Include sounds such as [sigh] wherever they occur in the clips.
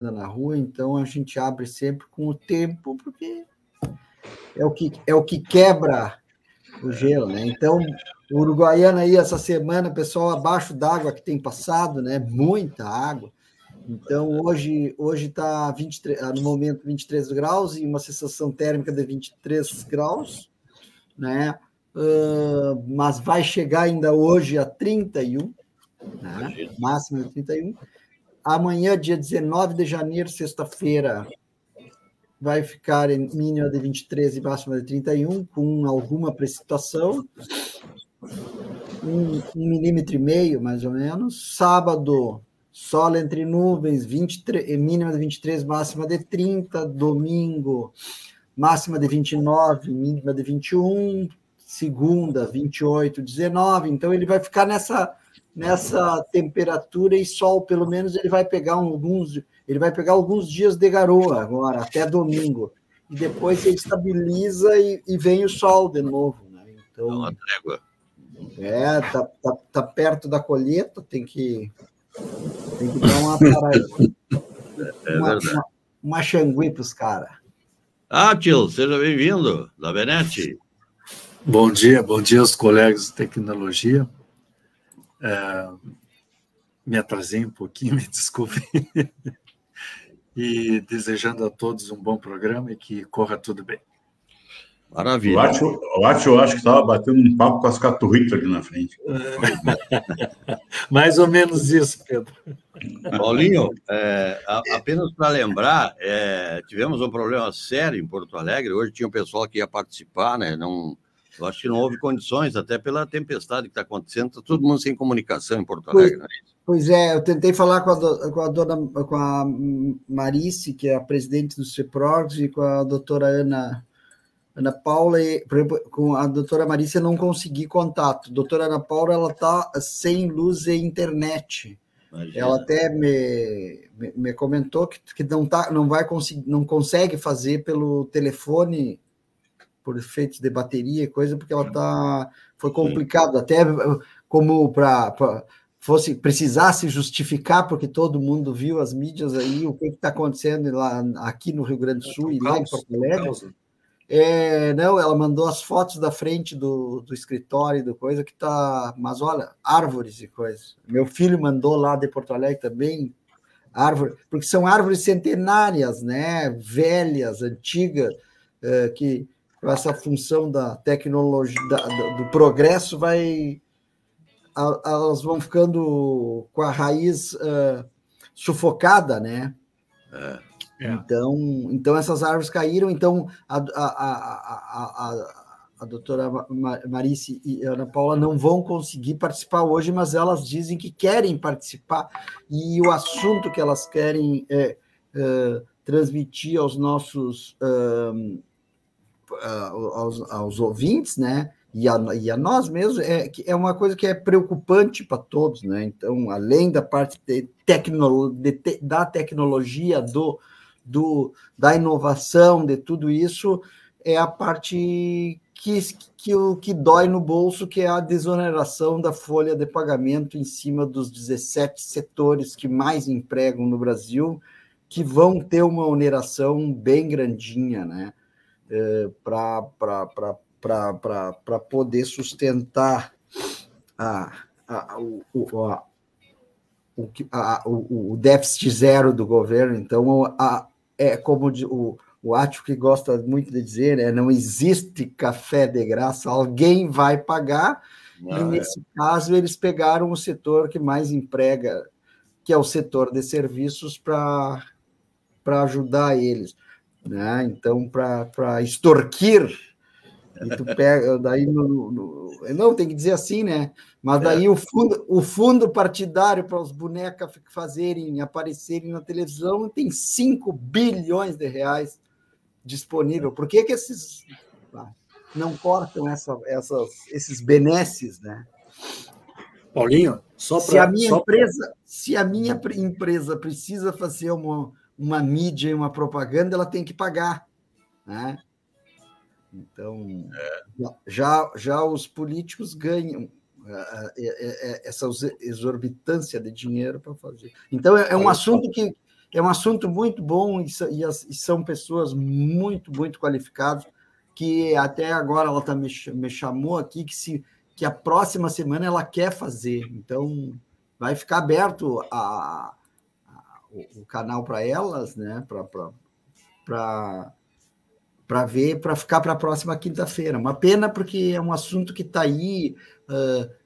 na rua, então a gente abre sempre com o tempo, porque é o que, é o que quebra o gelo, né? Então, o Uruguaiana aí, essa semana, pessoal abaixo d'água que tem passado, né? Muita água. Então, hoje hoje está no momento 23 graus e uma sensação térmica de 23 graus, né? Uh, mas vai chegar ainda hoje a 31, né? máximo de 31. Amanhã, dia 19 de janeiro, sexta-feira, vai ficar em mínima de 23 e máxima de 31, com alguma precipitação. Um, um milímetro e meio, mais ou menos. Sábado, sol entre nuvens, 23, mínima de 23, máxima de 30. Domingo, máxima de 29, mínima de 21. Segunda, 28, 19. Então, ele vai ficar nessa nessa temperatura e sol, pelo menos ele vai pegar alguns, ele vai pegar alguns dias de garoa agora, até domingo. E depois ele estabiliza e, e vem o sol de novo. Né? Então, é uma trégua. É, tá, tá, tá, perto da colheita, tem que, tem que dar uma parada. [laughs] É uma, uma, uma xangui para os caras. Ah, tio, seja bem-vindo, da Venete. Bom dia, bom dia aos colegas de tecnologia. É, me atrasei um pouquinho, [laughs] me desculpe. e desejando a todos um bom programa e que corra tudo bem. Maravilha. O Atio, eu acho que estava batendo um papo com as caturritas ali na frente. [laughs] Mais ou menos isso, Pedro. Paulinho, é, apenas para lembrar, é, tivemos um problema sério em Porto Alegre. Hoje tinha um pessoal que ia participar, né? Não, eu acho que não houve condições, até pela tempestade que está acontecendo, está todo mundo sem comunicação em Porto Alegre. Pois, é, pois é, eu tentei falar com a, do, com a dona com a Marice, que é a presidente do CEPROGS, e com a doutora Ana, Ana Paula, e, com a doutora Marice eu não consegui contato. Doutora Ana Paula, ela está sem luz e internet. Imagina. Ela até me, me, me, comentou que, que não, tá, não, vai conseguir, não consegue fazer pelo telefone por efeitos de bateria e coisa, porque ela tá foi complicado. Até como para fosse precisasse justificar porque todo mundo viu as mídias aí o que está acontecendo lá aqui no Rio Grande do Sul e lá em Porto Alegre. É, não, ela mandou as fotos da frente do, do escritório do coisa que tá, mas olha, árvores e coisas. Meu filho mandou lá de Porto Alegre também árvore, porque são árvores centenárias, né, velhas, antigas, é, que essa função da tecnologia, da, do progresso, vai elas vão ficando com a raiz uh, sufocada, né? É. é. Então, então essas árvores caíram. Então a, a, a, a, a doutora Marice e a Ana Paula não vão conseguir participar hoje, mas elas dizem que querem participar e o assunto que elas querem é, é transmitir aos nossos uh, aos, aos ouvintes, né? E a, e a nós mesmos, é, é uma coisa que é preocupante para todos, né? Então, além da parte de tecno, de te, da tecnologia, do, do, da inovação, de tudo isso, é a parte que, que, o, que dói no bolso, que é a desoneração da folha de pagamento em cima dos 17 setores que mais empregam no Brasil, que vão ter uma oneração bem grandinha, né? Para poder sustentar a, a, o, a, o, a, o, o déficit zero do governo. Então, a, é como o, o Átio que gosta muito de dizer, né, não existe café de graça, alguém vai pagar, ah, e nesse é. caso eles pegaram o setor que mais emprega, que é o setor de serviços, para ajudar eles né? Então, para extorquir, e tu pega, [laughs] daí no, no, não tem que dizer assim, né? Mas daí é. o fundo, o fundo partidário para os bonecas fazerem aparecerem na televisão tem 5 bilhões de reais disponível. Por que, que esses ah, não cortam essa, essas, esses benesses, né? Paulinho, só para se a minha empresa, pra... se a minha empresa precisa fazer uma uma mídia e uma propaganda, ela tem que pagar. Né? Então, é. já, já os políticos ganham é, é, essa exorbitância de dinheiro para fazer. Então, é, um assunto que, é um assunto muito bom e, são pessoas muito, muito qualificadas que até agora ela tá me, chamou aqui que se que a próxima semana ela quer fazer. Então vai ficar aberto a o, canal para elas, né? Para para ver, para ficar para a próxima quinta-feira. Uma pena porque é um assunto que está aí. Uh,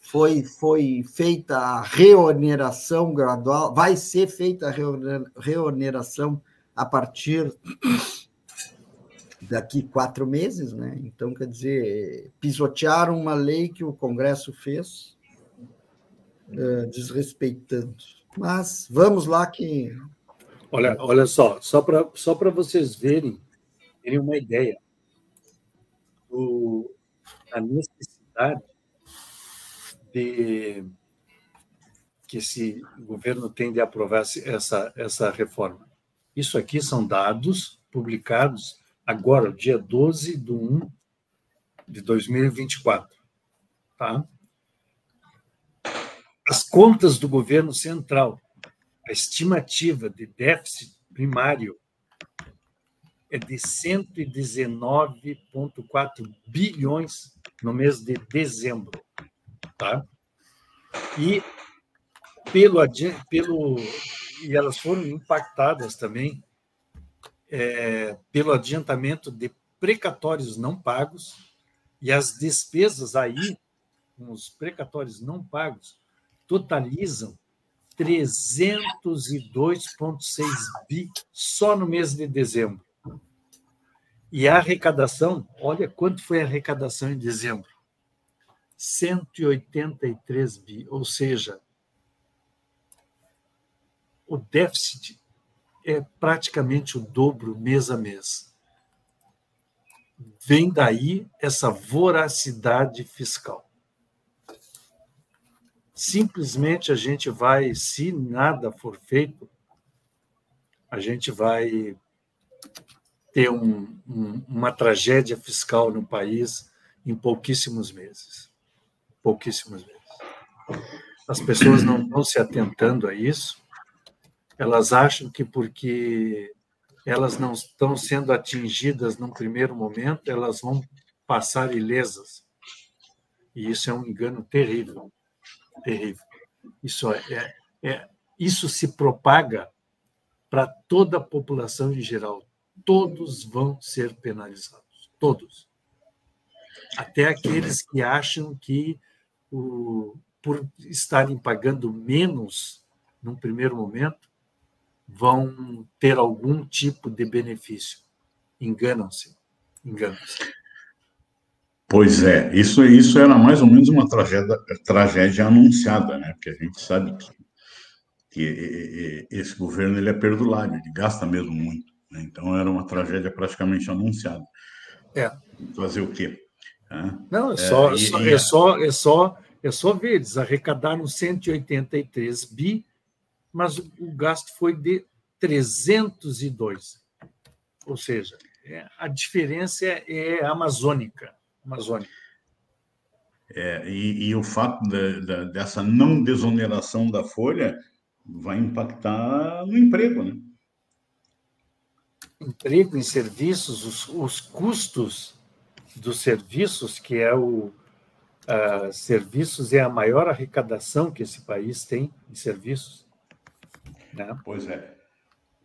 foi, foi feita a reoneração gradual, vai ser feita a reoneração a partir daqui quatro meses, né? Então, quer dizer, pisotearam uma lei que o Congresso fez, uh, desrespeitando. Mas vamos lá que. Olha, olha só, só para só vocês verem terem uma ideia do, da necessidade de que esse governo tem de aprovar essa, essa reforma. Isso aqui são dados publicados agora, dia 12 de 1 de 2024. Tá? As contas do governo central, a estimativa de déficit primário é de 119,4 bilhões no mês de dezembro. Tá? E pelo, pelo e elas foram impactadas também é, pelo adiantamento de precatórios não pagos e as despesas aí com os precatórios não pagos totalizam 302,6 bi só no mês de dezembro. E a arrecadação, olha quanto foi a arrecadação em dezembro: 183 bi, ou seja, o déficit é praticamente o dobro mês a mês. Vem daí essa voracidade fiscal. Simplesmente a gente vai, se nada for feito, a gente vai ter um, um, uma tragédia fiscal no país em pouquíssimos meses. Pouquíssimos meses. As pessoas não estão se atentando a isso, elas acham que porque elas não estão sendo atingidas num primeiro momento, elas vão passar ilesas. E isso é um engano terrível, terrível. Isso é, é, é isso se propaga para toda a população em geral, todos vão ser penalizados, todos. Até aqueles que acham que, o, por estarem pagando menos num primeiro momento, vão ter algum tipo de benefício. Enganam-se. Enganam-se. Pois é, isso, isso era mais ou menos uma tragédia, tragédia anunciada, né? Porque a gente sabe que, que esse governo ele é perdulário, ele gasta mesmo muito. Né? Então, era uma tragédia praticamente anunciada. É. Fazer o quê? Não, é só, é, e, é, só, é, só, é só ver, eles arrecadaram 183 bi, mas o gasto foi de 302. Ou seja, é, a diferença é amazônica. Amazônica. É, e, e, o fato de, de, dessa não desoneração da folha vai impactar no emprego, né? emprego em serviços, os, os custos dos serviços, que é o uh, serviços é a maior arrecadação que esse país tem em serviços. Né? Pois é.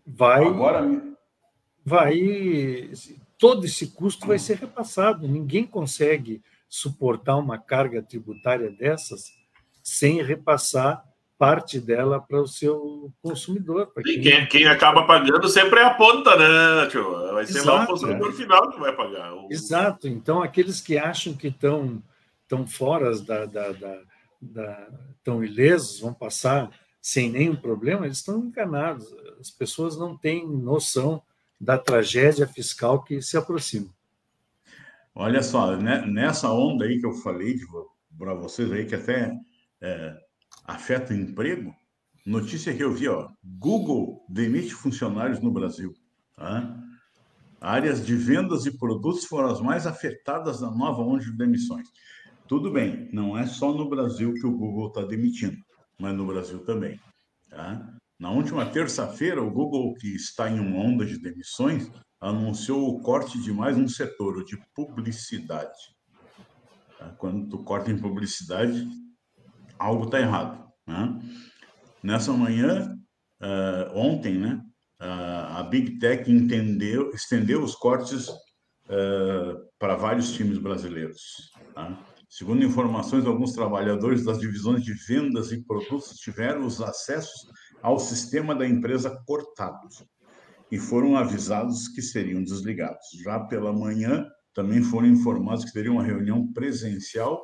Vai, Agora vai todo esse custo vai ser repassado. Ninguém consegue suportar uma carga tributária dessas sem repassar parte dela para o seu consumidor. Quem... Quem, quem... acaba pagando sempre é a ponta, né, tio? Vai ser Exato, lá o consumidor é. final que vai pagar. O... Exato. Então, aqueles que acham que estão tão fora da, da, da, da tão ilesos, vão passar sem nenhum problema, eles estão enganados. As pessoas não têm noção da tragédia fiscal que se aproxima. Olha só, né, nessa onda aí que eu falei para vocês aí, que até é, afeta o emprego, notícia que eu vi, ó, Google demite funcionários no Brasil. Tá? Áreas de vendas e produtos foram as mais afetadas da nova onda de demissões. Tudo bem, não é só no Brasil que o Google está demitindo, mas no Brasil também. Tá? Na última terça-feira, o Google, que está em uma onda de demissões, anunciou o corte de mais um setor, o de publicidade. Tá? Quando tu corta em publicidade, algo está errado. Né? Nessa manhã, uh, ontem, né, uh, a Big Tech entendeu, estendeu os cortes uh, para vários times brasileiros. Tá? Segundo informações, alguns trabalhadores das divisões de vendas e produtos tiveram os acessos ao sistema da empresa cortados e foram avisados que seriam desligados. Já pela manhã, também foram informados que teriam uma reunião presencial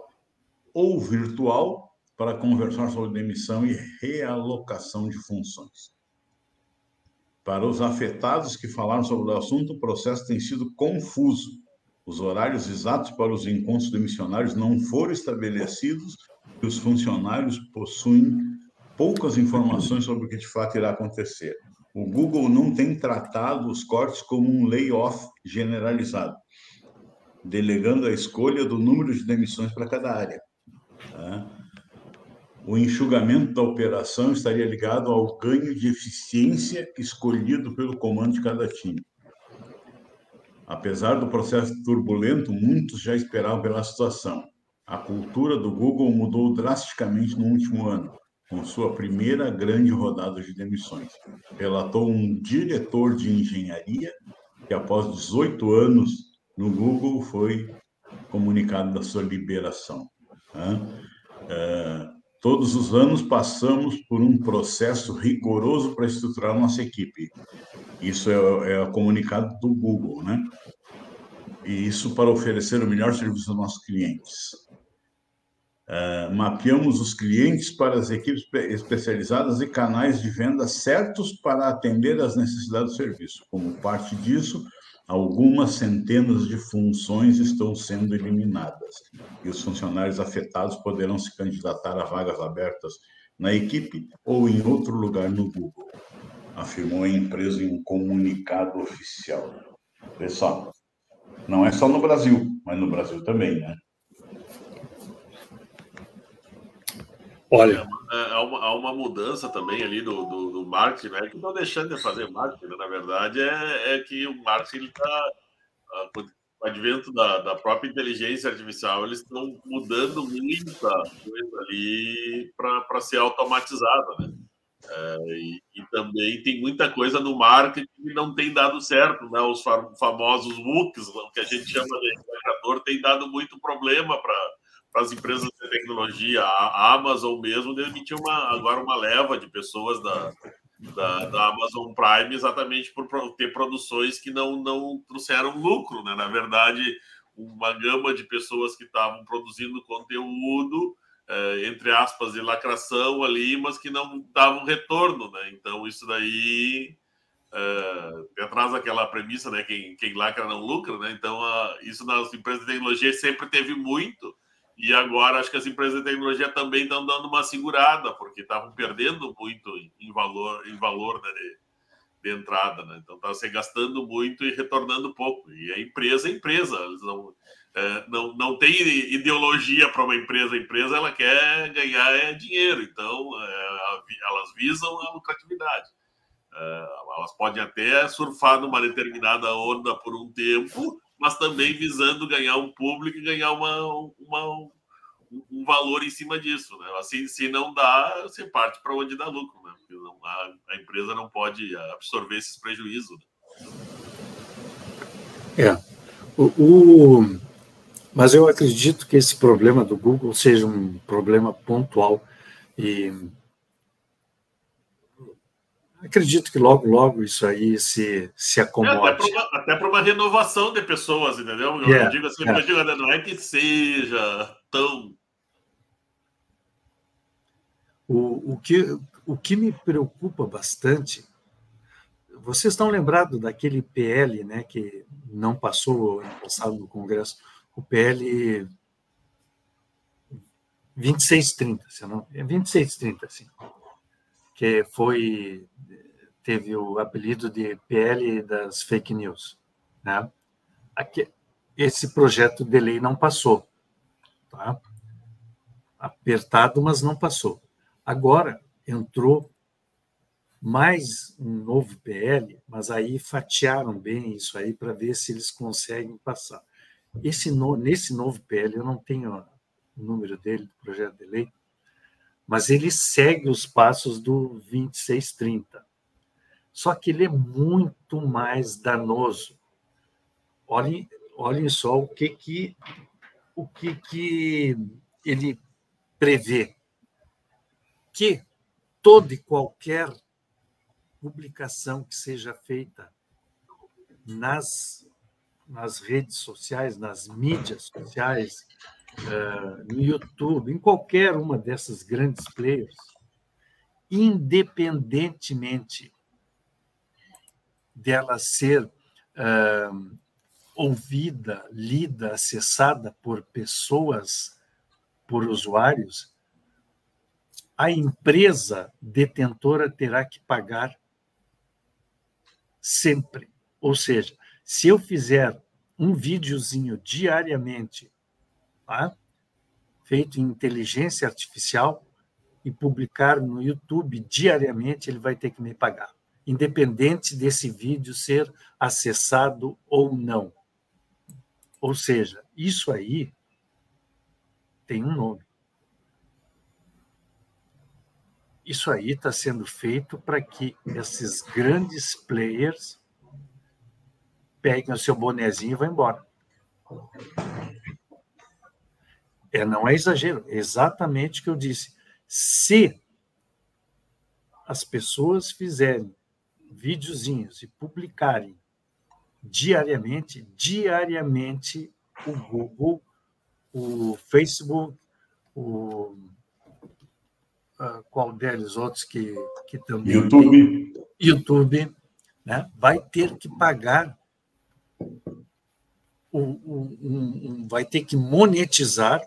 ou virtual para conversar sobre demissão e realocação de funções. Para os afetados que falaram sobre o assunto, o processo tem sido confuso. Os horários exatos para os encontros demissionários não foram estabelecidos e os funcionários possuem poucas informações sobre o que de fato irá acontecer. O Google não tem tratado os cortes como um layoff generalizado, delegando a escolha do número de demissões para cada área. Tá? o enxugamento da operação estaria ligado ao ganho de eficiência escolhido pelo comando de cada time. Apesar do processo turbulento, muitos já esperavam pela situação. A cultura do Google mudou drasticamente no último ano, com sua primeira grande rodada de demissões. Relatou um diretor de engenharia que, após 18 anos no Google, foi comunicado da sua liberação. É, Todos os anos passamos por um processo rigoroso para estruturar nossa equipe. Isso é, é o comunicado do Google, né? E isso para oferecer o melhor serviço aos nossos clientes. Uh, mapeamos os clientes para as equipes especializadas e canais de venda certos para atender às necessidades do serviço. Como parte disso, algumas centenas de funções estão sendo eliminadas e os funcionários afetados poderão se candidatar a vagas abertas na equipe ou em outro lugar no Google, afirmou a empresa em um comunicado oficial. Pessoal, não é só no Brasil, mas no Brasil também, né? Olha, é, há uma, há uma mudança também ali do, do, do marketing, né? Que não deixando de fazer marketing, né? na verdade, é, é que o marketing está, com o advento da, da própria inteligência artificial, eles estão mudando muita coisa ali para ser automatizada, né? É, e, e, também tem muita coisa no marketing que não tem dado certo, né? Os famosos MOOCs, que a gente chama de indicador, tem dado muito problema para para as empresas de tecnologia. A Amazon mesmo demitiu uma, agora uma leva de pessoas da, da, da, Amazon Prime exatamente por ter produções que não, não trouxeram lucro. Né? Na verdade, uma gama de pessoas que estavam produzindo conteúdo, é, entre aspas, de lacração ali, mas que não davam retorno. Né? Então, isso daí. É, atrás daquela premissa, né? Quem, quem lacra não lucra, né? Então, isso nas empresas de tecnologia sempre teve muito, e agora acho que as empresas de tecnologia também estão dando uma segurada, porque estavam perdendo muito em valor, em valor né, de, de, entrada. Né? Então estava se gastando muito e retornando pouco. E a empresa é empresa. Não, é, não, não tem ideologia para uma empresa. A empresa ela quer ganhar é, dinheiro, então é, elas visam a lucratividade. É, elas podem até surfar numa determinada onda por um tempo, mas também visando ganhar um público e ganhar uma, uma, um valor em cima disso. Né? Assim, se não dá, você parte para onde dá lucro, né? Porque não, a, a, empresa não pode absorver esses prejuízos. Né? É. O, o, mas eu acredito que esse problema do Google seja um problema pontual e acredito que logo, logo isso aí se, se acomode. É, até para uma, uma, renovação de pessoas, entendeu? Eu yeah, digo assim, yeah. eu digo, não é que seja tão. O, o, que, o que me preocupa bastante, vocês estão lembrados daquele PL né, que não passou ano passado no Congresso, o PL 2630, se não, é 2630, sim que foi teve o apelido de PL das fake news, né? Aqui, esse projeto de lei não passou, tá? Apertado, mas não passou. Agora entrou mais um novo PL, mas aí fatiaram bem isso aí para ver se eles conseguem passar. Esse no, nesse novo PL, eu não tenho o número dele, do projeto de lei, mas ele segue os passos do 2630. Só que ele é muito mais danoso. Olhem, olhem só o que, que, o que, que ele prevê. Que toda e qualquer publicação que seja feita nas, nas redes sociais, nas mídias sociais, no YouTube, em qualquer uma dessas grandes players, independentemente dela ser uh, ouvida, lida, acessada por pessoas, por usuários, a empresa detentora terá que pagar sempre. Ou seja, se eu fizer um videozinho diariamente, tá? feito em inteligência artificial, e publicar no YouTube diariamente, ele vai ter que me pagar, independente desse vídeo ser acessado ou não. Ou seja, isso aí tem um nome. Isso aí está sendo feito para que esses grandes players peguem o seu bonezinho e vão embora. É, não é exagero, é exatamente o que eu disse. Se as pessoas fizerem videozinhos e publicarem diariamente, diariamente o Google, o Facebook, o uh, qual deles outros que, que também YouTube, YouTube, né, vai ter que pagar um, um, um, vai ter que monetizar,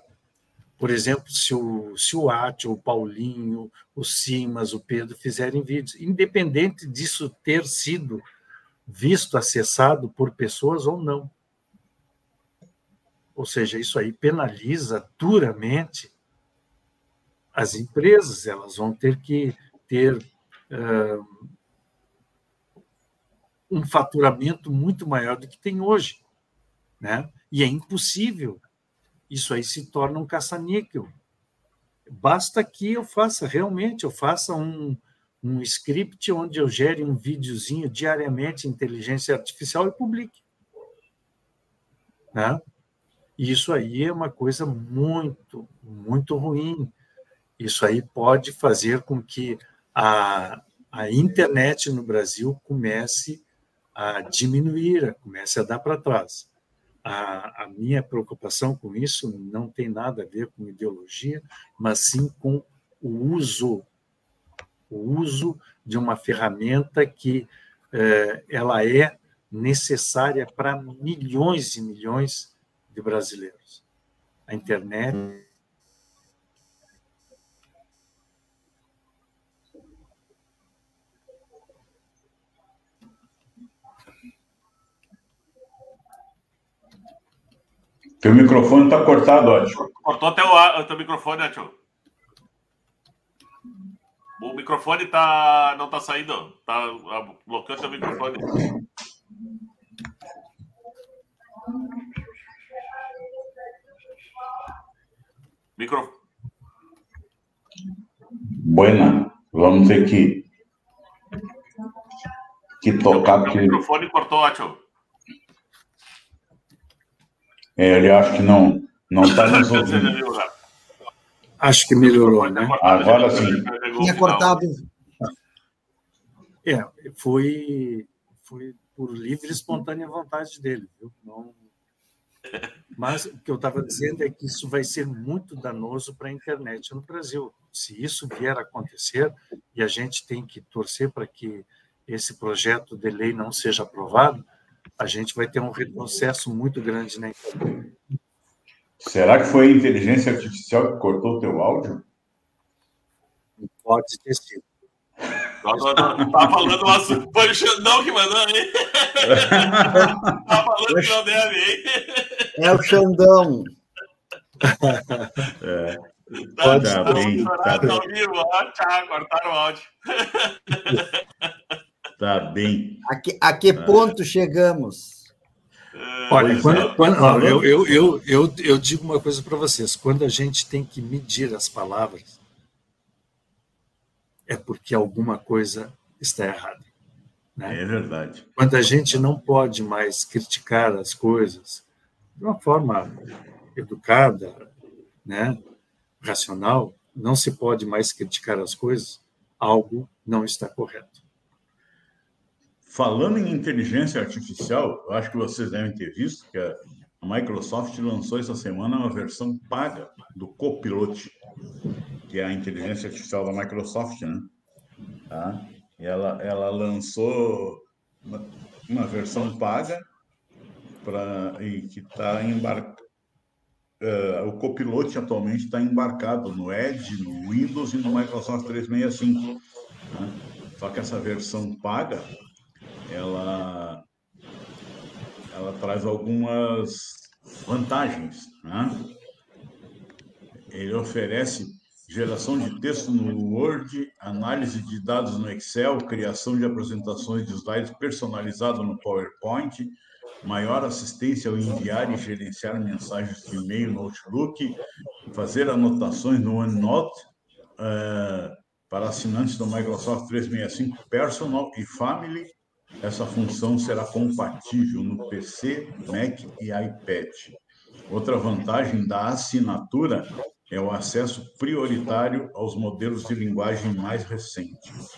por exemplo, se o, se o Átio, o Paulinho, o Simas, o Pedro fizerem vídeos, independente disso ter sido visto, acessado por pessoas ou não. Ou seja, isso aí penaliza duramente as empresas, elas vão ter que ter uh, um faturamento muito maior do que tem hoje. Né? E é impossível. Isso aí se torna um caça-níquel. Basta que eu faça, realmente, eu faça um, um script onde eu gere um videozinho diariamente, inteligência artificial, e publique. Né? Isso aí é uma coisa muito, muito ruim. Isso aí pode fazer com que a, a internet no Brasil comece a diminuir, comece a dar para trás. A, a, minha preocupação com isso não tem nada a ver com ideologia, mas sim com o uso o uso de uma ferramenta que eh, ela é necessária para milhões e milhões de brasileiros. A internet. Teu microfone está cortado, Ótimo. Cortou até o, teu microfone, Ótimo. O microfone tá, não tá saindo. Tá bloqueando o microfone. Micro... Buena. Vamos ter que, que tocar. O microfone cortou, Atio. É, ele acha que não não está nos ouvindo. Acho que melhorou, né? Agora sim. Tinha cortado. É, foi, foi por livre e espontânea vontade dele, viu? Não... Mas o que eu estava dizendo é que isso vai ser muito danoso para a internet no Brasil. Se isso vier a acontecer, e a gente tem que torcer para que esse projeto de lei não seja aprovado, a gente vai ter um retrocesso muito grande na internet. Será que foi a inteligência artificial que cortou o teu áudio? Pode ter sido. Tá falando um assunto. Foi o Xandão que mandou, hein? [laughs] tá falando que não deve, hein? É o Xandão. É. Tá, tá bem. Tá, tá vivo. Ah, tchau, cortaram o áudio. Tá [laughs] bem. A que, a que ponto chegamos? Olha, é. quando, quando, ó, eu, eu, eu, eu, eu digo uma coisa para vocês: quando a gente tem que medir as palavras, é porque alguma coisa está errada. Né? É verdade. Quando a gente não pode mais criticar as coisas de uma forma educada, né, racional, não se pode mais criticar as coisas, algo não está correto. Falando em inteligência artificial, acho que vocês devem ter visto que a Microsoft lançou essa semana uma versão paga do Copilot, que é a inteligência artificial da Microsoft, né? Tá? E ela, ela lançou uma, uma versão paga para e que está embarcada. Uh, o Copilot atualmente está embarcado no Edge, no Windows e no Microsoft 365. Né? Só que essa versão paga, ela, ela traz algumas vantagens. Né? Ele oferece geração de texto no Word, análise de dados no Excel, criação de apresentações de slides personalizado no PowerPoint, maior assistência ao enviar e gerenciar mensagens de e-mail no Outlook, fazer anotações no OneNote uh, para assinantes do Microsoft 365 Personal e Family. Essa função será compatível no PC, Mac e iPad. Outra vantagem da assinatura é o acesso prioritário aos modelos de linguagem mais recentes.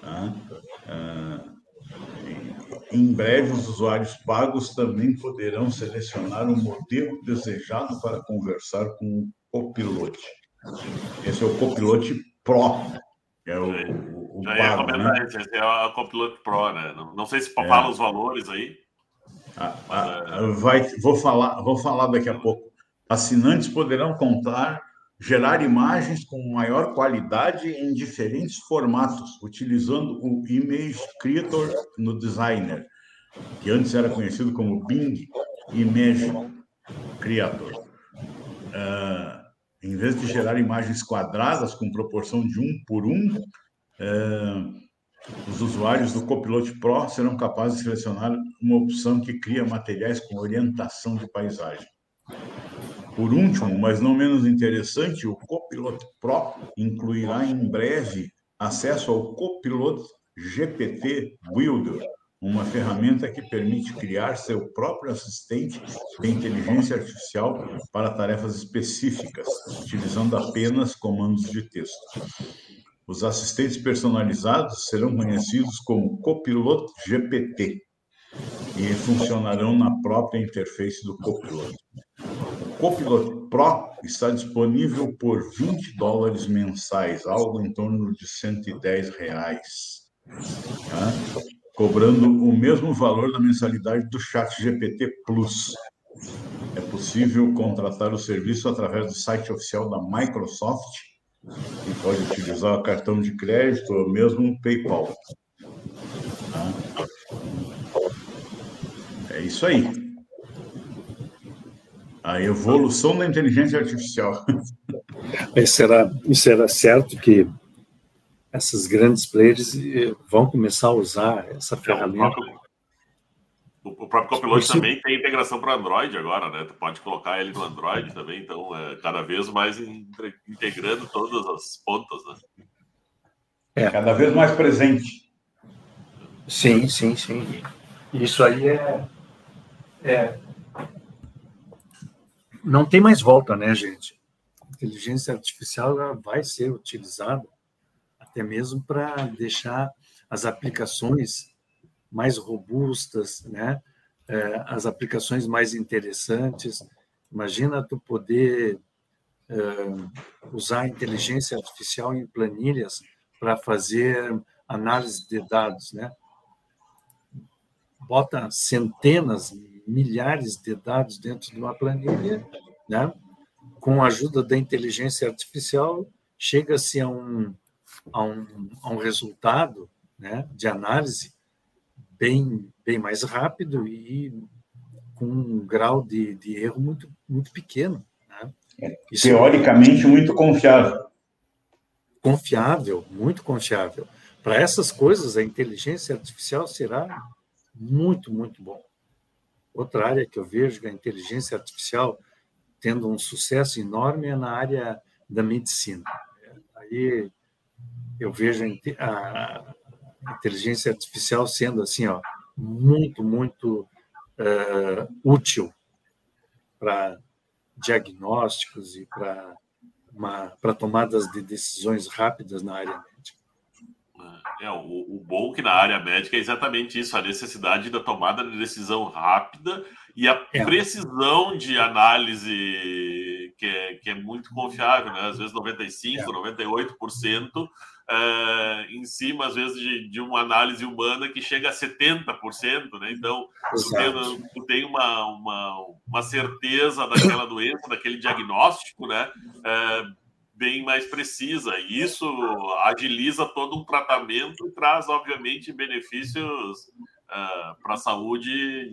Tá? Ah, em breve, os usuários pagos também poderão selecionar o modelo desejado para conversar com o Copilot. Esse é o Copilot Pro, que é o, o, Já ia né? esse é o Copilot Pro, né? Não, não sei se é. fala os valores aí. Ah, ah, vai, vou falar, vou falar daqui a pouco. Assinantes poderão contar, gerar imagens com maior qualidade em diferentes formatos, utilizando o Image Creator no Designer, que antes era conhecido como Bing Image Creator. Uh, em vez de gerar imagens quadradas com proporção de um por um, os usuários do Copilot Pro serão capazes de selecionar uma opção que cria materiais com orientação de paisagem. Por último, mas não menos interessante, o Copilot Pro incluirá em breve acesso ao Copilot GPT Builder, uma ferramenta que permite criar seu próprio assistente de inteligência artificial para tarefas específicas, utilizando apenas comandos de texto. Os assistentes personalizados serão conhecidos como Copilot GPT e funcionarão na própria interface do Copilot. Copilot Pro está disponível por 20 dólares mensais, algo em torno de 110 reais, tá? cobrando o mesmo valor da mensalidade do Chat GPT Plus. É possível contratar o serviço através do site oficial da Microsoft e pode utilizar o cartão de crédito ou mesmo um PayPal. Tá? É isso aí a evolução da inteligência artificial. será, será certo que essas grandes players eh, vão começar a usar essa ferramenta? O próprio, o próprio Copilot também tem integração para Android agora, né? Tu pode colocar ele no Android também, então é cada vez mais integrando todas as pontas, né? É. Cada vez mais presente. Sim, sim, sim. Isso aí é, é não tem mais volta, né, gente? A inteligência artificial vai ser utilizada até mesmo para deixar as aplicações mais robustas, né? É, as aplicações mais interessantes. Imagina tu poder é, usar a inteligência artificial em planilhas para fazer análise de dados, né? Bota centenas, milhares de dados dentro de uma planilha, né? com a ajuda da inteligência artificial, chega-se a um, a, um, a um resultado né, de análise bem, bem mais rápido e com um grau de, de erro muito, muito pequeno. Né? É, teoricamente, muito confiável. Confiável, muito confiável. Para essas coisas, a inteligência artificial será muito, muito bom. Outra área que eu vejo que a inteligência artificial tendo um sucesso enorme é na área da medicina. Aí eu vejo a inteligência artificial sendo assim, ó, muito, muito uh, útil para diagnósticos e para para tomadas de decisões rápidas na área médica. É, o, o bom que na área médica é exatamente isso, a necessidade da tomada de decisão rápida e a é. precisão de análise que é, que é muito confiável, né? às vezes 95%, é. 98%, é, em cima, às vezes, de, de, uma análise humana que chega a 70%, né? Então, tu tem, tu tem, uma, uma, uma certeza daquela doença, daquele diagnóstico, né? É, bem mais precisa. E isso agiliza todo um tratamento e traz, obviamente, benefícios uh, para a saúde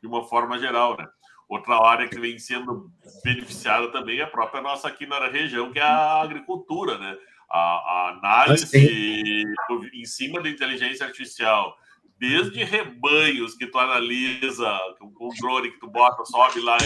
de uma forma geral, né? Outra área que vem sendo beneficiada também é a própria nossa aqui na região, que é a agricultura, né? A, a análise em cima da inteligência artificial, desde rebanhos que tu analisa, com o drone que tu bota, sobe lá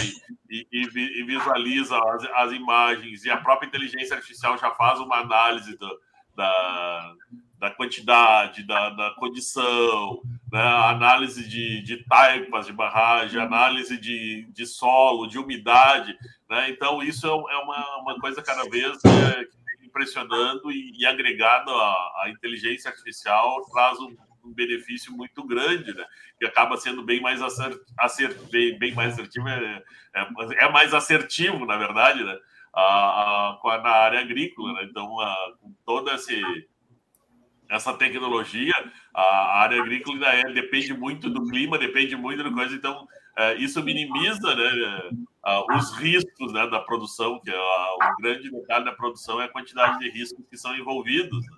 e, e, e visualiza as, as, imagens, e a própria inteligência artificial já faz uma análise do, da, da quantidade, da, da condição, né? análise de, de taipas de barragem, análise de, de solo, de umidade. Né? Então, isso é, é uma, uma coisa cada vez é, impressionando e, e agregado à, inteligência artificial traz um, um, benefício muito grande, né? que acaba sendo bem mais, acert, acert, bem, bem mais assertivo, é, é, é, mais assertivo, na verdade, né? a, a, na área agrícola. Né? Então, a, com toda esse essa tecnologia, a área agrícola ainda é, depende muito do clima, depende muito da coisa, então é, isso minimiza né, os riscos né, da produção, que é o grande detalhe da produção é a quantidade de riscos que são envolvidos. Né?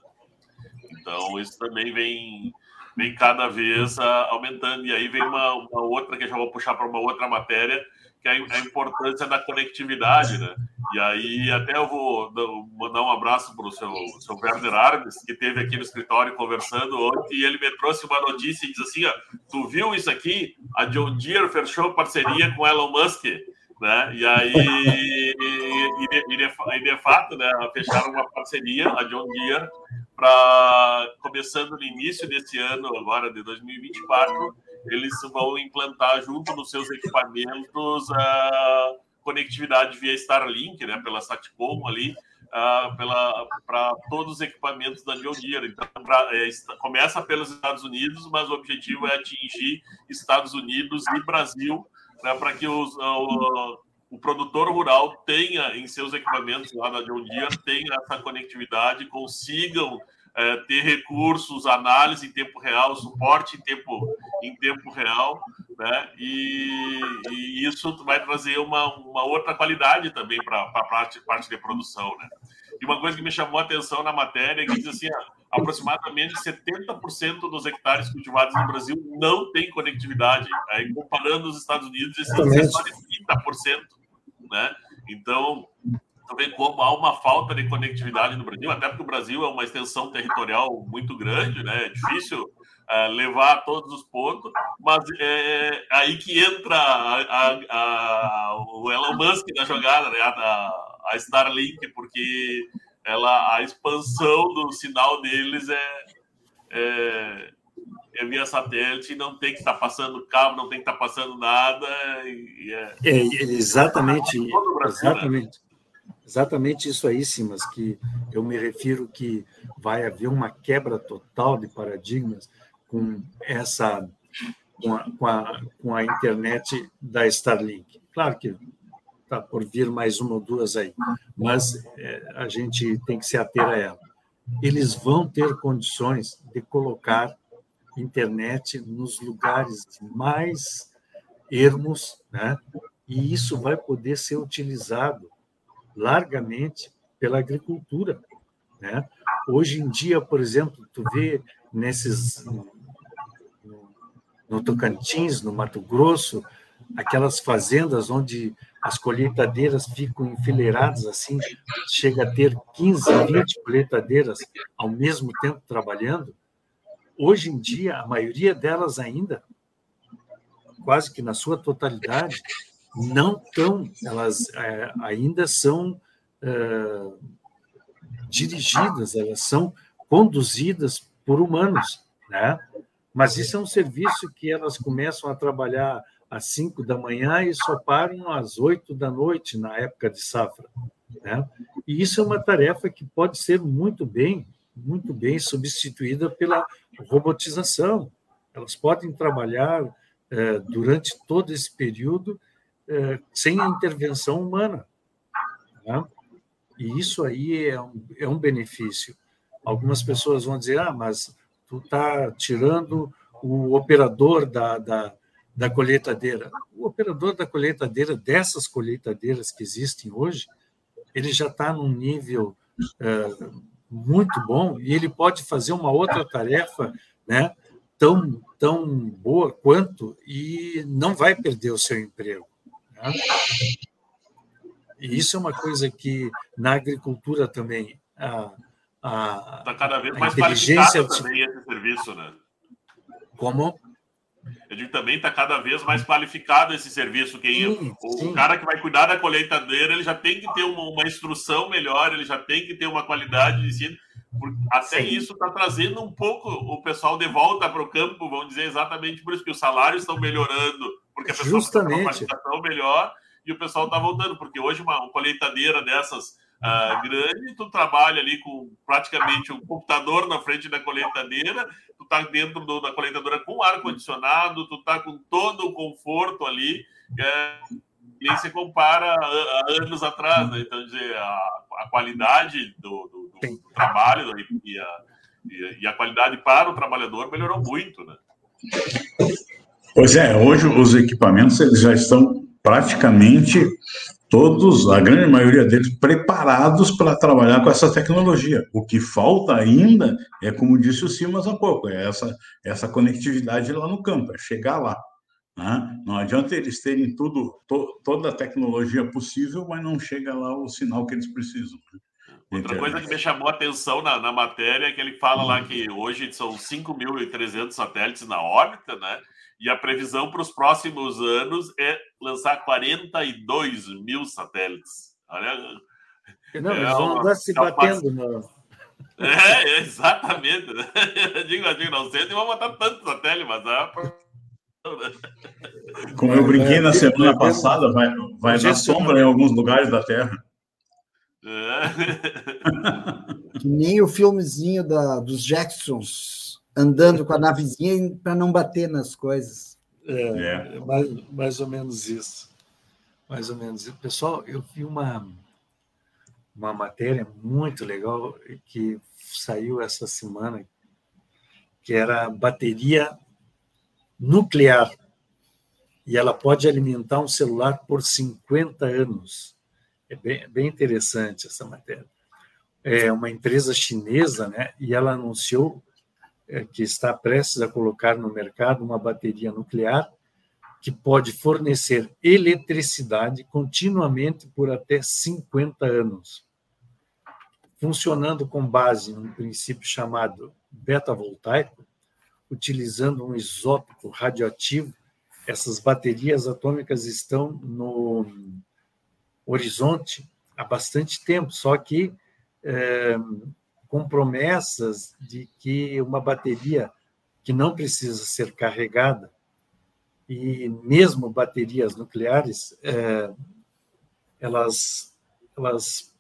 Então, isso também vem, vem cada vez aumentando. E aí vem uma, uma outra que eu já vou puxar para uma outra matéria, que é a importância da conectividade, né? E aí até eu vou mandar um abraço para o seu, seu Werner Armes, que esteve aqui no escritório conversando ontem, e ele me trouxe uma notícia e diz assim, ó, tu viu isso aqui? A John Deere fechou parceria com Elon Musk, né? E aí, e, de, e, de, e de fato, né, fecharam uma parceria, a John Deere, para começando no início desse ano, agora de 2024, eles vão implantar junto nos seus equipamentos a conectividade via Starlink, né, pela Satcom ali, uh, para todos os equipamentos da John Deere. Então, pra, é, começa pelos Estados Unidos, mas o objetivo é atingir Estados Unidos e Brasil, né, para que os, uh, o produtor rural tenha em seus equipamentos lá da John Deere, tenha essa conectividade, consigam é, ter recursos, análise em tempo real, suporte em tempo, em tempo real, né? E, e isso vai trazer uma, uma outra qualidade também para a parte, parte de produção, né? E uma coisa que me chamou a atenção na matéria é que diz assim, aproximadamente 70% dos hectares cultivados no Brasil não tem conectividade. Aí, comparando os Estados Unidos, esse é só de 30%, né? Então, também como há uma falta de conectividade no Brasil, até porque o Brasil é uma extensão territorial muito grande, né? É difícil uh, levar a todos os pontos, mas é, é aí que entra a, a, a, o Elon Musk na jogada, né? A, Starlink, porque ela, a expansão do sinal deles é, é, é via satélite, não tem que estar passando cabo, não tem que estar passando nada. E, é, é, exatamente, Brasil, né? exatamente. Né? Exatamente isso aí, Simas, que eu me refiro que vai haver uma quebra total de paradigmas com essa com a, com a, com a internet da Starlink. Claro que está por vir mais uma ou duas aí, mas é, a gente tem que se ater a ela. Eles vão ter condições de colocar internet nos lugares mais ermos, né? e isso vai poder ser utilizado largamente pela agricultura. Né? Hoje em dia, por exemplo, tu vê nesses no Tocantins, no Mato Grosso, aquelas fazendas onde as colheitadeiras ficam enfileiradas assim, chega a ter 15, 20 colheitadeiras ao mesmo tempo trabalhando. Hoje em dia, a maioria delas ainda, quase que na sua totalidade, não estão, elas é, ainda são é, dirigidas, elas são conduzidas por humanos, né? Mas isso é um serviço que elas começam a trabalhar às 5 da manhã e só param às 8 da noite na época de safra. Né? E isso é uma tarefa que pode ser muito bem, muito bem substituída pela robotização. Elas podem trabalhar eh, durante todo esse período eh, sem a intervenção humana. Né? E isso aí é um, é um benefício. Algumas pessoas vão dizer, ah, mas tu está tirando o operador da, da, da colheitadeira. O operador da colheitadeira, dessas colheitadeiras que existem hoje, ele já está num nível é, muito bom e ele pode fazer uma outra tarefa né, tão, tão boa quanto e não vai perder o seu emprego. Né? E isso é uma coisa que na agricultura também a, a, tá cada vez mais qualificado também esse serviço, né? Como? Eu digo também está cada vez mais qualificado esse serviço. Quem, sim, o sim. cara que vai cuidar da colheitadeira, ele já tem que ter uma, uma instrução melhor, ele já tem que ter uma qualidade de ensino. Até sim. isso está trazendo um pouco o pessoal de volta para o campo, vamos dizer exatamente por isso que os salários estão melhorando, porque a pessoa está com uma melhor e o pessoal está voltando, porque hoje uma, uma colheitadeira dessas uh, grande, tu trabalha ali com praticamente um computador na frente da colheitadeira, tu tá dentro do, da colheitadora com ar-condicionado, tu tá com todo o conforto ali, é, nem se compara a, a, anos atrás, né? Então, dizer, a, a qualidade do, do, do, do trabalho e a, e a qualidade para o trabalhador melhorou muito, né? Pois é, hoje os equipamentos eles já estão praticamente todos, a grande maioria deles, preparados para trabalhar com essa tecnologia. O que falta ainda é, como disse o Simas há pouco, é essa, essa conectividade lá no campo, é chegar lá. Né? Não adianta eles terem tudo, to, toda a tecnologia possível, mas não chega lá o sinal que eles precisam. Né? Outra coisa que me chamou a atenção na, na matéria é que ele fala lá que hoje são 5.300 satélites na órbita, né? E a previsão para os próximos anos é lançar 42 mil satélites. Olha. Não, é eles vão andar se batendo. No... É, exatamente. Eu [laughs] digo, eu digo, não sei se vão botar tantos satélites, mas é. Como eu brinquei na semana passada, vai, vai dar sombra em alguns lugares da Terra. É. [laughs] Que nem o filmezinho da, dos Jacksons, andando com a navezinha para não bater nas coisas. É, é. Mais, mais ou menos isso. Mais ou menos. Pessoal, eu vi uma, uma matéria muito legal que saiu essa semana, que era bateria nuclear. E ela pode alimentar um celular por 50 anos. É bem, bem interessante essa matéria. É uma empresa chinesa, né? E ela anunciou que está prestes a colocar no mercado uma bateria nuclear que pode fornecer eletricidade continuamente por até 50 anos, funcionando com base num princípio chamado beta-voltaico, utilizando um isótopo radioativo. Essas baterias atômicas estão no horizonte há bastante tempo, só que é, com promessas de que uma bateria que não precisa ser carregada, e mesmo baterias nucleares, é, elas, elas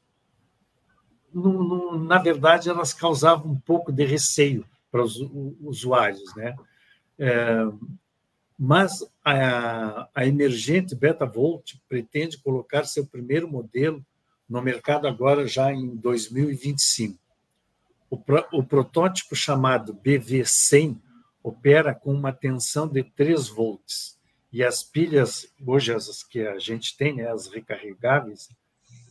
no, no, na verdade, elas causavam um pouco de receio para os usuários, né? É, mas a, a emergente Betavolt pretende colocar seu primeiro modelo no mercado agora já em 2025. O, pro, o protótipo chamado BV100 opera com uma tensão de 3 volts e as pilhas, hoje as que a gente tem, né, as recarregáveis,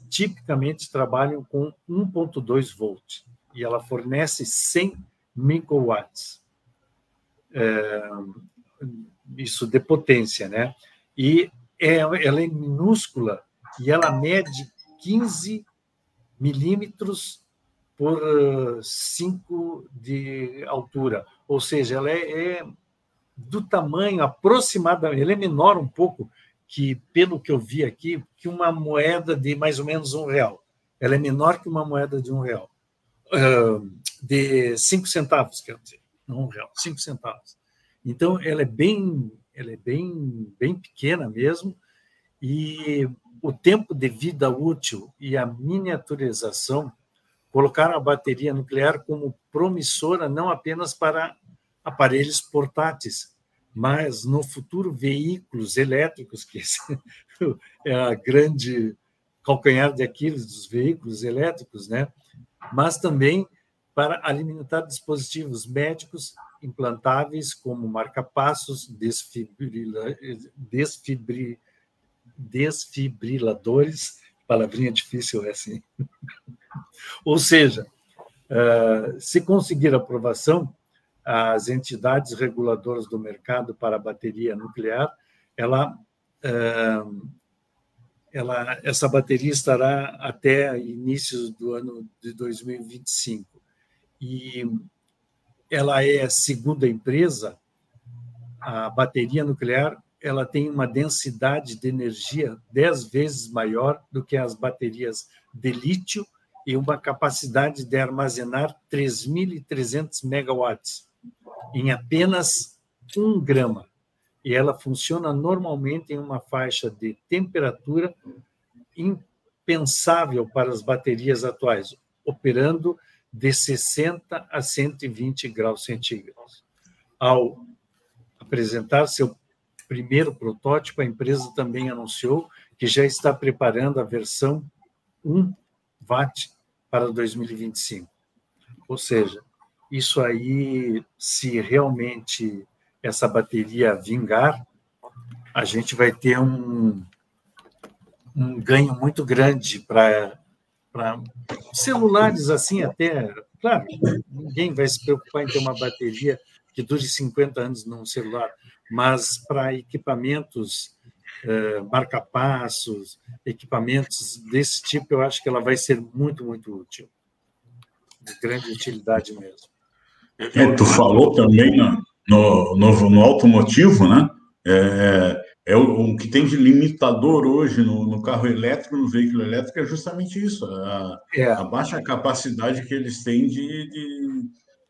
tipicamente trabalham com 1.2 volts e ela fornece 100 microwatts. É, isso de potência, né? E é, ela é minúscula e ela mede 15 milímetros por 5 de altura. Ou seja, ela é, é do tamanho aproximadamente, ela é menor um pouco que, pelo que eu vi aqui, que uma moeda de mais ou menos um real. Ela é menor que uma moeda de um real. de cinco centavos, quer dizer, não um real, cinco centavos. Então, ela é bem, ela é bem, bem pequena mesmo, e o tempo de vida útil e a miniaturização colocaram a bateria nuclear como promissora não apenas para aparelhos portáteis, mas no futuro veículos elétricos, que [laughs] é a grande calcanhar de Aquiles dos veículos elétricos, né? mas também para alimentar dispositivos médicos implantáveis como marcapassos, desfibrila, desfibri, desfibriladores, palavrinha difícil é assim. Ou seja, eh, se conseguir aprovação, as entidades reguladoras do mercado para a bateria nuclear, ela, eh, ela, essa bateria estará até início do ano de 2025. E ela é, segundo a empresa, a bateria nuclear ela tem uma densidade de energia dez vezes maior do que as baterias de lítio e uma capacidade de armazenar 3.300 megawatts em apenas um grama. E ela funciona normalmente em uma faixa de temperatura impensável para as baterias atuais, operando de 60 a 120 graus centígrados. Ao apresentar seu primeiro protótipo, a empresa também anunciou que já está preparando a versão 1 watt para 2025. Ou seja, isso aí, se realmente essa bateria vingar, a gente vai ter um, um ganho muito grande para celulares assim até. Claro, ninguém vai se preocupar em ter uma bateria que dure 50 anos num celular, mas para equipamentos marca-passos, equipamentos desse tipo, eu acho que ela vai ser muito, muito útil. De grande utilidade mesmo. É, tu falou também no, no, no, no automotivo, né? É, é o, o, que tem de limitador hoje no, no, carro elétrico, no veículo elétrico, é justamente isso, a, é. a baixa capacidade que eles têm de, de,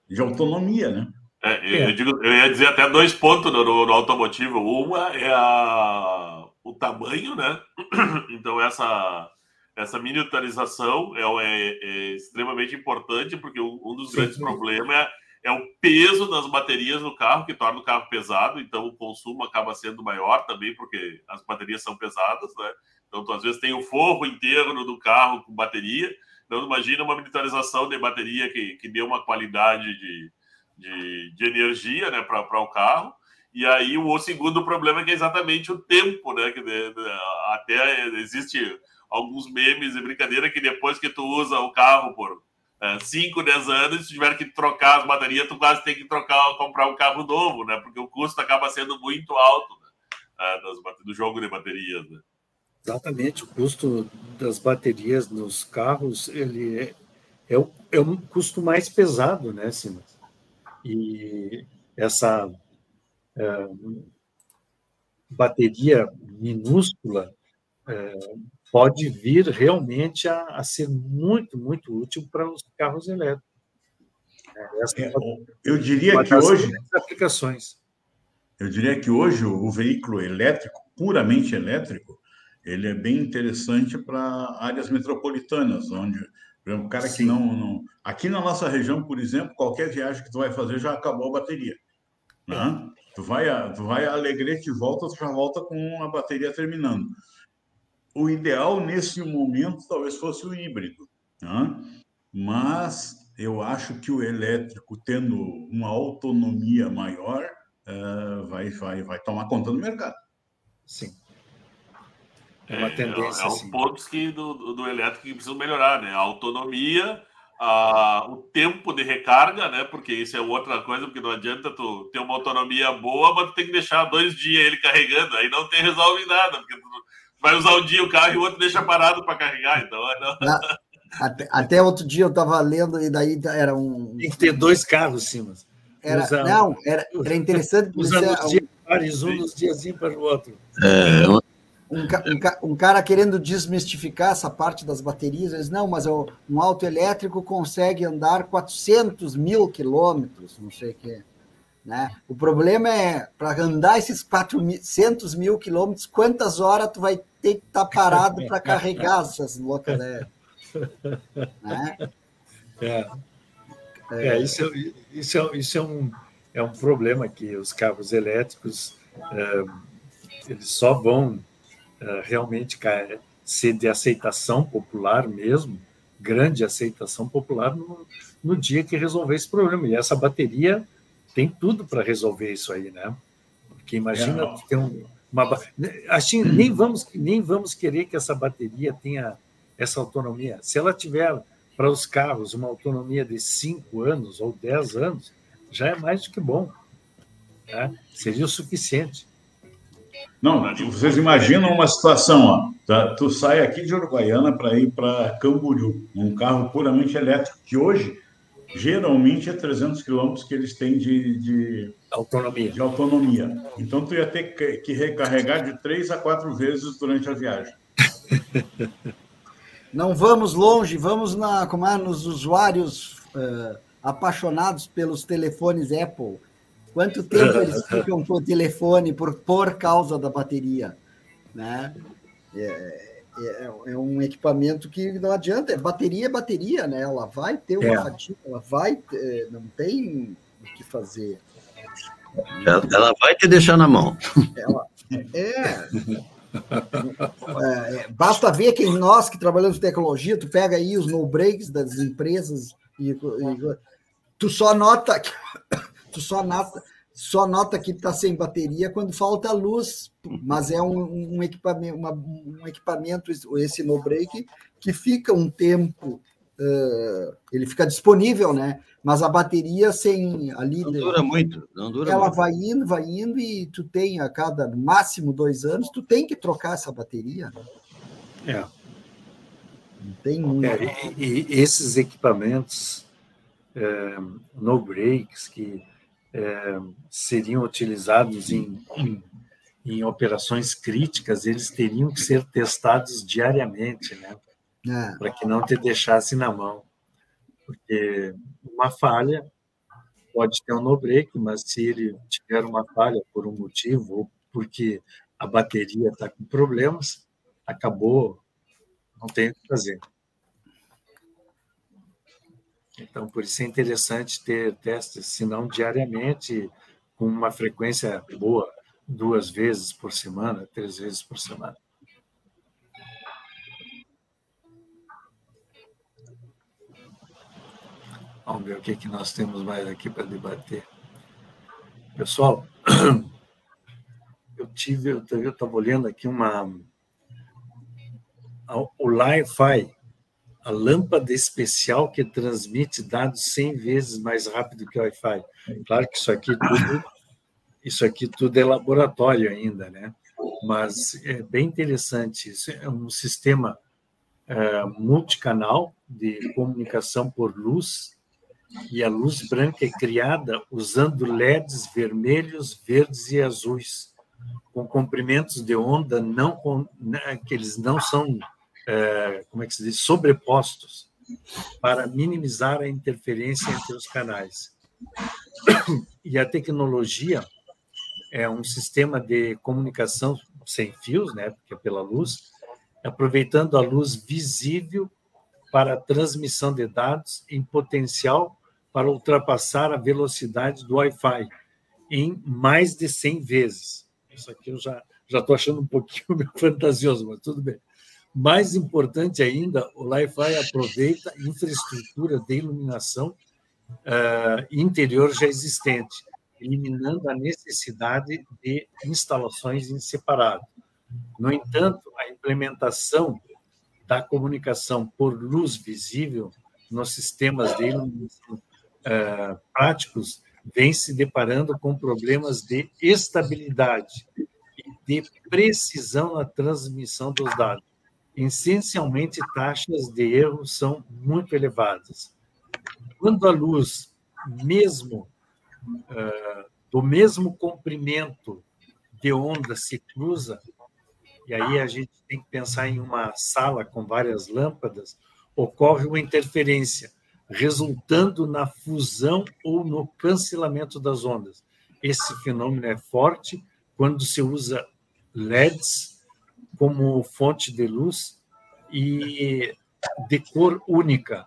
de autonomia, né? É, eu, digo, eu, ia dizer até dois pontos no, no, automotivo. Uma é a, o tamanho, né? [clears throat] Então, essa, essa miniaturização é, é, é extremamente importante, porque um, dos sim, grandes sim. problemas é é o peso das baterias no carro que torna o carro pesado, então o consumo acaba sendo maior também, porque as baterias são pesadas, né? Então, tu, às vezes tem o forro inteiro do carro com bateria. Então, imagina uma militarização de bateria que, que dê uma qualidade de, de, de energia né, para o carro. E aí, o, segundo problema é que é exatamente o tempo, né? Que de, até existe alguns memes e brincadeira que depois que tu usa o carro por 5, é, 10 anos, se tiver que trocar as baterias, tu quase tem que trocar, comprar um carro novo, né? Porque o custo acaba sendo muito alto né? É, do jogo de baterias, né? Exatamente, o custo das baterias nos carros ele é, é, é um custo mais pesado, né, Simas? E essa bateria minúscula é, pode vir realmente a, a ser muito, muito útil para os carros elétricos. É, é eu diria que hoje aplicações. Eu diria que hoje o veículo elétrico, puramente elétrico, ele é bem interessante para áreas metropolitanas, onde o cara Sim. que não, não, Aqui na nossa região, por exemplo, qualquer viagem que tu vai fazer já acabou a bateria. Né? Tu vai a, tu vai a Alegrete e volta, tu já volta com a bateria terminando o ideal nesse momento talvez fosse o híbrido, né? mas eu acho que o elétrico, tendo uma autonomia maior, uh, vai, vai, vai tomar conta do mercado. Sim. É uma tendência. É, é um pontos que do, do elétrico que precisam melhorar, né? A autonomia, uh, o tempo de recarga, né? Porque isso é outra coisa, porque não adianta tu ter uma autonomia boa, mas tu tem que deixar dois dias ele carregando, aí não tem resolve nada, porque tu vai usar um dia o carro e o outro deixa parado para carregar, então é, não... até, até, outro dia eu estava lendo e daí era um. Tem que ter dois carros, Simas. Era, não, era, era interessante. Usando os dias pares, um nos dias para o outro. É, um, um, um, cara querendo desmistificar essa parte das baterias, eles não, mas um auto elétrico consegue andar 400 mil quilômetros, não sei o que. Né? O problema é, para andar esses 400 mil quilômetros, quantas horas tu vai ter que estar tá parado para carregar essas loucas, né? É. É, isso, é, isso, é, isso é, um, é um problema que os carros elétricos é, eles só vão realmente ser de aceitação popular mesmo, grande aceitação popular no, no dia que resolver esse problema. E essa bateria tem tudo para resolver isso aí, né? Porque imagina é. ter um, uma assim, nem vamos nem vamos querer que essa bateria tenha essa autonomia. Se ela tiver para os carros uma autonomia de 5 anos ou 10 anos, já é mais do que bom. Né? Seria o suficiente. Não, vocês imaginam uma situação, ó, tá? tu sai aqui de Uruguaiana para ir para Camboriú, um carro puramente elétrico, que hoje geralmente é 300 quilômetros que eles têm de, de, autonomia. de autonomia. Então tu ia ter que, que recarregar de três a quatro vezes durante a viagem. [laughs] Não vamos longe, vamos na, como é, nos usuários uh, apaixonados pelos telefones Apple. Quanto tempo eles ficam com o telefone por, por causa da bateria? Né? É, é, é, um equipamento que não adianta, é bateria é bateria, né? Ela vai ter uma é. fadiga, ela vai, ter, não tem o que fazer. Ela, vai te deixar na mão. Ela, é. É, basta ver que nós que trabalhamos em tecnologia, tu pega aí os no breaks das empresas e, e tu só nota que tu só nota só nota que está sem bateria quando falta luz, mas é um, um equipamento, uma, um equipamento esse no break que fica um tempo, uh, ele fica disponível, né? Mas a bateria sem ali. Não dura muito, não dura Ela muito. vai indo, vai indo, e tu tem a cada máximo dois anos, tu tem que trocar essa bateria. Né? É. Não tem muito. É, e, e, esses equipamentos é, no breaks que é, seriam utilizados em, em, em, operações críticas, eles teriam que ser testados diariamente, né? É. Para que não te deixasse na mão porque uma falha pode ter um no-break, mas se ele tiver uma falha por um motivo ou porque a bateria está com problemas, acabou, não tem o que fazer. Então, por isso é interessante ter testes, se não diariamente, com uma frequência boa, duas vezes por semana, três vezes por semana. Vamos ver o que, que nós temos mais aqui para debater. Pessoal, [clears throat] eu tive, eu estava olhando aqui uma. O Li-Fi, a lâmpada especial que transmite dados 100 vezes mais rápido que o Wi-Fi. Claro que isso aqui tudo, isso aqui tudo é laboratório ainda, né? Mas é bem interessante. Isso é um sistema é, multicanal de comunicação por luz e a luz branca é criada usando LEDs vermelhos, verdes e azuis, com comprimentos de onda não né, que eles não são, é, como é que se diz, sobrepostos, para minimizar a interferência entre os canais. E a tecnologia é um sistema de comunicação sem fios, né, porque é pela luz, aproveitando a luz visível para a transmissão de dados em potencial para ultrapassar a velocidade do Wi-Fi em mais de 100 vezes. Isso aqui eu já já estou achando um pouquinho [laughs] fantasioso, mas tudo bem. Mais importante ainda, o Wi-Fi aproveita infraestrutura de iluminação uh, interior já existente, eliminando a necessidade de instalações em separado. No entanto, a implementação da comunicação por luz visível nos sistemas dele uh, práticos, vem se deparando com problemas de estabilidade e de precisão na transmissão dos dados. Essencialmente, taxas de erro são muito elevadas. Quando a luz, mesmo uh, do mesmo comprimento de onda se cruza, e aí a gente tem que pensar em uma sala com várias lâmpadas, ocorre uma interferência, resultando na fusão ou no cancelamento das ondas. Esse fenômeno é forte quando se usa LEDs como fonte de luz e de cor única.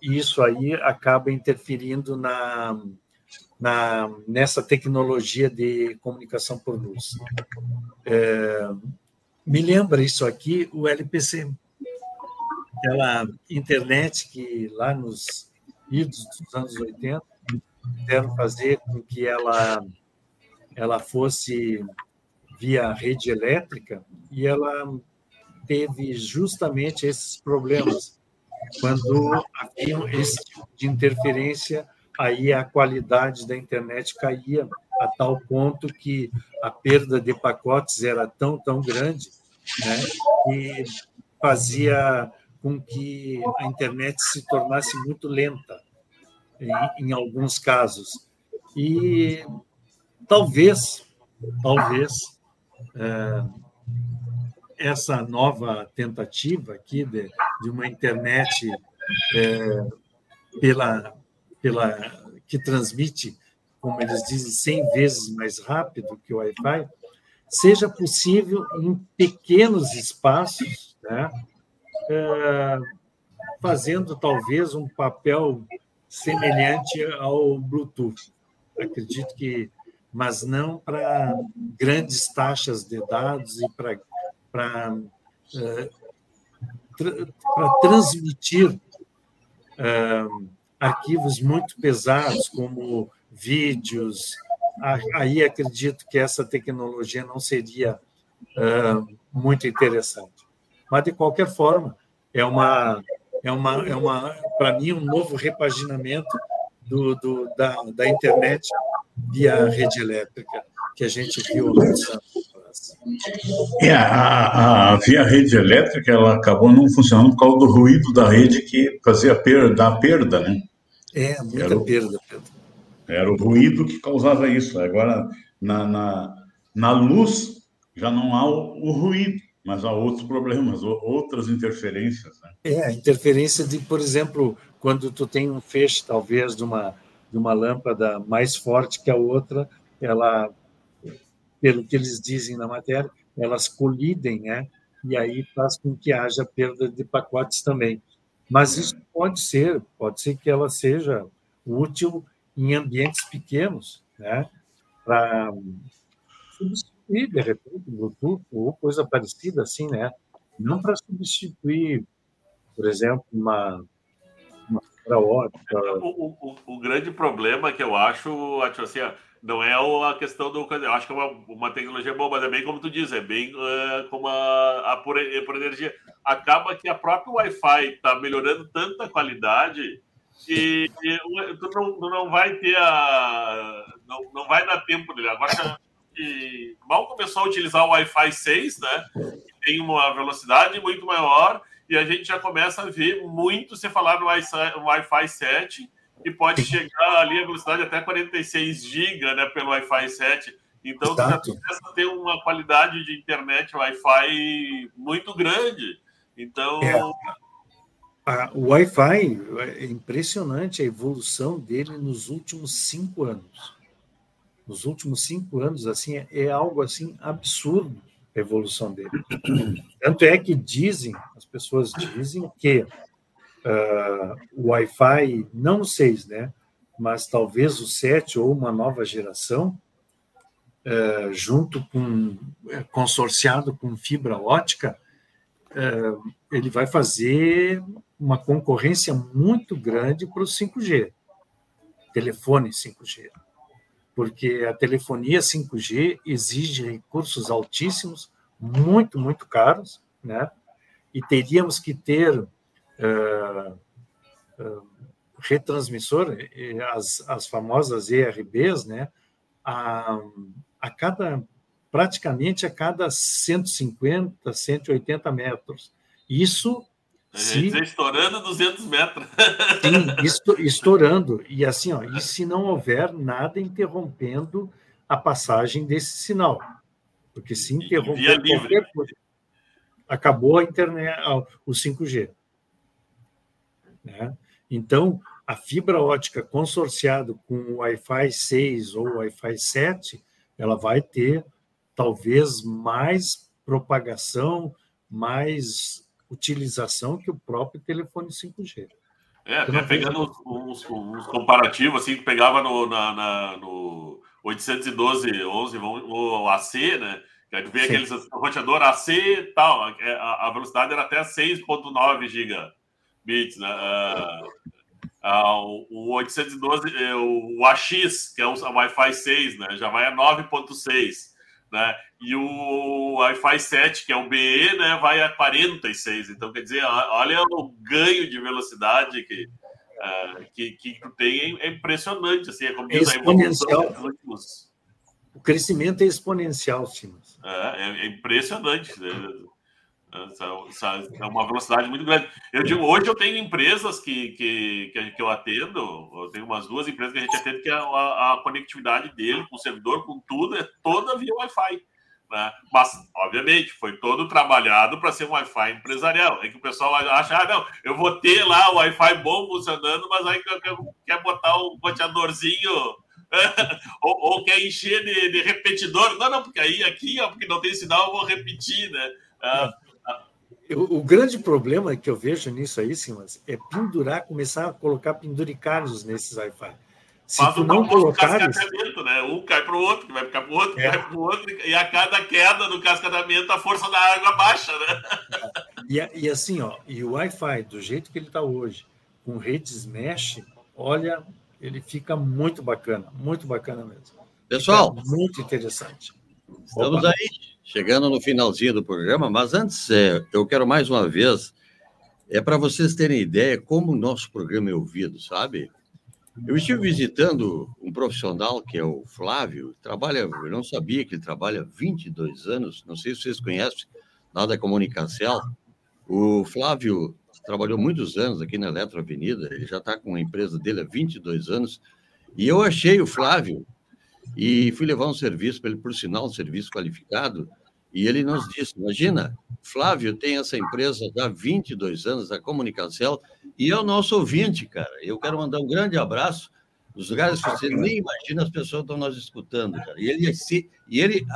Isso aí acaba interferindo na, na, nessa tecnologia de comunicação por luz. É, me lembra isso aqui o LPC, aquela internet que lá nos idos dos anos 80 quiseram fazer com que ela ela fosse via rede elétrica e ela teve justamente esses problemas quando havia esse tipo de interferência aí a qualidade da internet caía a tal ponto que a perda de pacotes era tão, tão grande né, fazia com que a internet se tornasse muito lenta, em, em alguns casos. E talvez, talvez, essa nova tentativa aqui de, de uma internet é, pela pela que transmite, como eles dizem, 100 vezes mais rápido que o Wi-Fi, seja possível em pequenos espaços, né? É, fazendo talvez um papel semelhante ao Bluetooth. Acredito que, mas não para grandes taxas de dados e para para para transmitir é, arquivos muito pesados, como vídeos. Aí acredito que essa tecnologia não seria uh, muito interessante. Mas, de qualquer forma, é uma, é uma, é uma para mim, um novo repaginamento do, do, da, da internet via rede elétrica que a gente viu lançando. É, a, a, via rede elétrica ela acabou não funcionando por causa do ruído da rede que fazia perda, a perda, né? É, muita era perda, Pedro. Era o ruído que causava isso. Agora, na, na, na luz, já não há o, o, ruído, mas há outros problemas, outras interferências. Né? É, a interferência de, por exemplo, quando tu tem um feixe, talvez, de uma, de uma lâmpada mais forte que a outra, ela, pelo que eles dizem na matéria, elas colidem, né? E aí faz com que haja perda de pacotes também. Mas isso pode ser, pode ser que ela seja útil em ambientes pequenos, né? Para substituir, de repente, Bluetooth ou coisa parecida assim, né? Não para substituir, por exemplo, uma, uma fibra ótica. O, o, o, grande problema que eu acho, acho assim, não é a questão do. Eu acho que é uma, uma tecnologia boa, mas é bem como tu diz, é bem uh, como a, a por, por, energia. Acaba que a própria Wi-Fi está melhorando tanta qualidade que, que tu, não, tu não vai ter a. Não, não vai dar tempo dele. Agora que mal começou a utilizar o Wi-Fi 6, né? Tem uma velocidade muito maior, e a gente já começa a ver muito se falar no Wi-Fi 7 e pode chegar ali a velocidade até 46 GB né, pelo Wi-Fi 7. Então, você já começa a ter uma qualidade de internet Wi-Fi muito grande. Então. É. o Wi-Fi é impressionante a evolução dele nos últimos cinco anos. Nos últimos cinco anos, assim, é, é algo assim absurdo a evolução dele. Tanto é que dizem, as pessoas dizem que uh, o Wi-Fi, não o 6, né? mas talvez o 7 ou uma nova geração, uh, junto com, consorciado com fibra ótica, uh, ele vai fazer uma concorrência muito grande para o 5G, telefone 5G. Porque a telefonia 5G exige recursos altíssimos, muito, muito caros, né? E teríamos que ter uh, uh, retransmissor, as, as famosas ERBs, né, a, a cada praticamente a cada 150, 180 metros. Isso se... estourando 200 metros. [laughs] Sim, estourando. E assim, ó, e se não houver nada interrompendo a passagem desse sinal? Porque se interromper qualquer coisa, acabou a internet, o 5G. Né? Então, a fibra ótica consorciado com o Wi-Fi 6 ou Wi-Fi 7, ela vai ter talvez mais propagação, mais utilização que o próprio telefone 5G. É, até pegando uns, uns, uns, comparativos, assim, que pegava no, na, na, no 812.11, o AC, né? Que vê aqueles roteador AC e tal, é, a, a, velocidade era até 6.9 gigabits, né? Uh, uh, o 812, é, o AX, que é o Wi-Fi 6, né? Já vai a 9.6 né? E o Wi-Fi 7, que é o BE, né, vai a 46. Então, quer dizer, olha o ganho de velocidade que, uh, que, que tu tem, é impressionante. Assim, é como é exponencial. Últimos... O crescimento é exponencial, Simas. É, é, é impressionante. Né? É uma velocidade muito grande. Eu digo, hoje eu tenho empresas que, que, que, eu atendo, eu tenho umas duas empresas que a gente atende, que a, a, a conectividade dele com o servidor, com tudo, é toda via Wi-Fi. Né? Mas, obviamente, foi todo trabalhado para ser um Wi-Fi empresarial. É que o pessoal acha, ah, não, eu vou ter lá o Wi-Fi bom funcionando, mas aí quer, botar um roteadorzinho [laughs] ou, ou, quer encher de, de, repetidor. Não, não, porque aí aqui, ó, porque não tem sinal, eu vou repetir, né? Ah, o, o, grande problema que eu vejo nisso aí, Simas, é pendurar, começar a colocar penduricários nesses Wi-Fi. Se Faz tu não colocares... né? Um cai para o outro, que vai ficar para o outro, é. cai para o outro, e a cada queda no cascadamento a força da água baixa, né? E, e assim, ó, e o Wi-Fi, do jeito que ele está hoje, com redes mesh, olha, ele fica muito bacana, muito bacana mesmo. Pessoal, fica muito interessante. Estamos Opa. aí chegando no finalzinho do programa, mas antes, é, eu quero mais uma vez, é para vocês terem ideia como o nosso programa é ouvido, sabe? Eu estive visitando um profissional que é o Flávio, trabalha, eu não sabia que ele trabalha 22 anos, não sei se vocês conhecem, nada comunicação. O Flávio trabalhou muitos anos aqui na Eletro Avenida, ele já está com a empresa dele há 22 anos, e eu achei o Flávio e fui levar um serviço para ele, por sinal, um serviço qualificado, e ele nos disse: Imagina, Flávio tem essa empresa há 22 anos, a Comunicação, e é o nosso ouvinte, cara. Eu quero mandar um grande abraço. Nos lugares que você nem imagina, as pessoas estão nos escutando, cara. E ele, e ele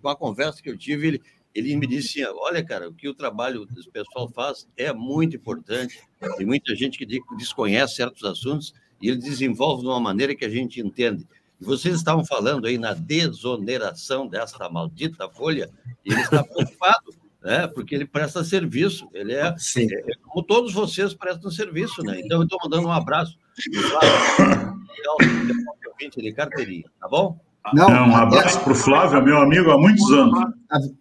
com a conversa que eu tive, ele, ele me disse: Olha, cara, o que o trabalho do pessoal faz é muito importante. Tem muita gente que desconhece certos assuntos e ele desenvolve de uma maneira que a gente entende. Vocês estavam falando aí na desoneração dessa maldita folha, e ele está preocupado, né? porque ele presta serviço, ele é, é, é como todos vocês prestam serviço, né? Então, eu estou mandando um abraço. [laughs] Claro, de carteirinha, tá bom? Não, Não um abraço para o Flávio, meu amigo há muitos anos.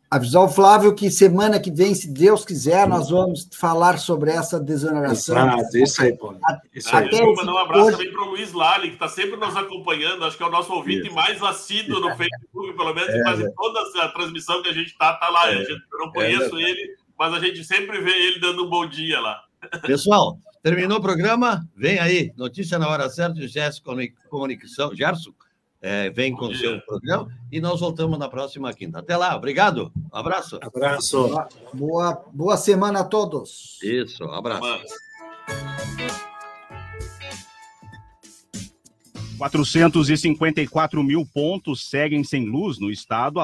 Avisar o Flávio que semana que vem, se Deus quiser, nós vamos falar sobre essa desoneração. Exato, isso aí, Paulo. Isso aí. Até mandar um abraço hoje... também para o Luiz Lali, que está sempre nos acompanhando, acho que é o nosso ouvinte isso. mais assíduo no Facebook, pelo menos é, quase é. toda a transmissão que a gente está, tá lá. É, eu não conheço é ele, mas a gente sempre vê ele dando um bom dia lá. Pessoal, terminou o programa? Vem aí, notícia na hora certa, Gerson Comunicação, Gerson é, vem com o seu programa e nós voltamos na próxima quinta. Até lá, obrigado. Um abraço. Abraço. Boa, boa semana a todos. Isso, um abraço. 454 mil pontos seguem sem luz no estado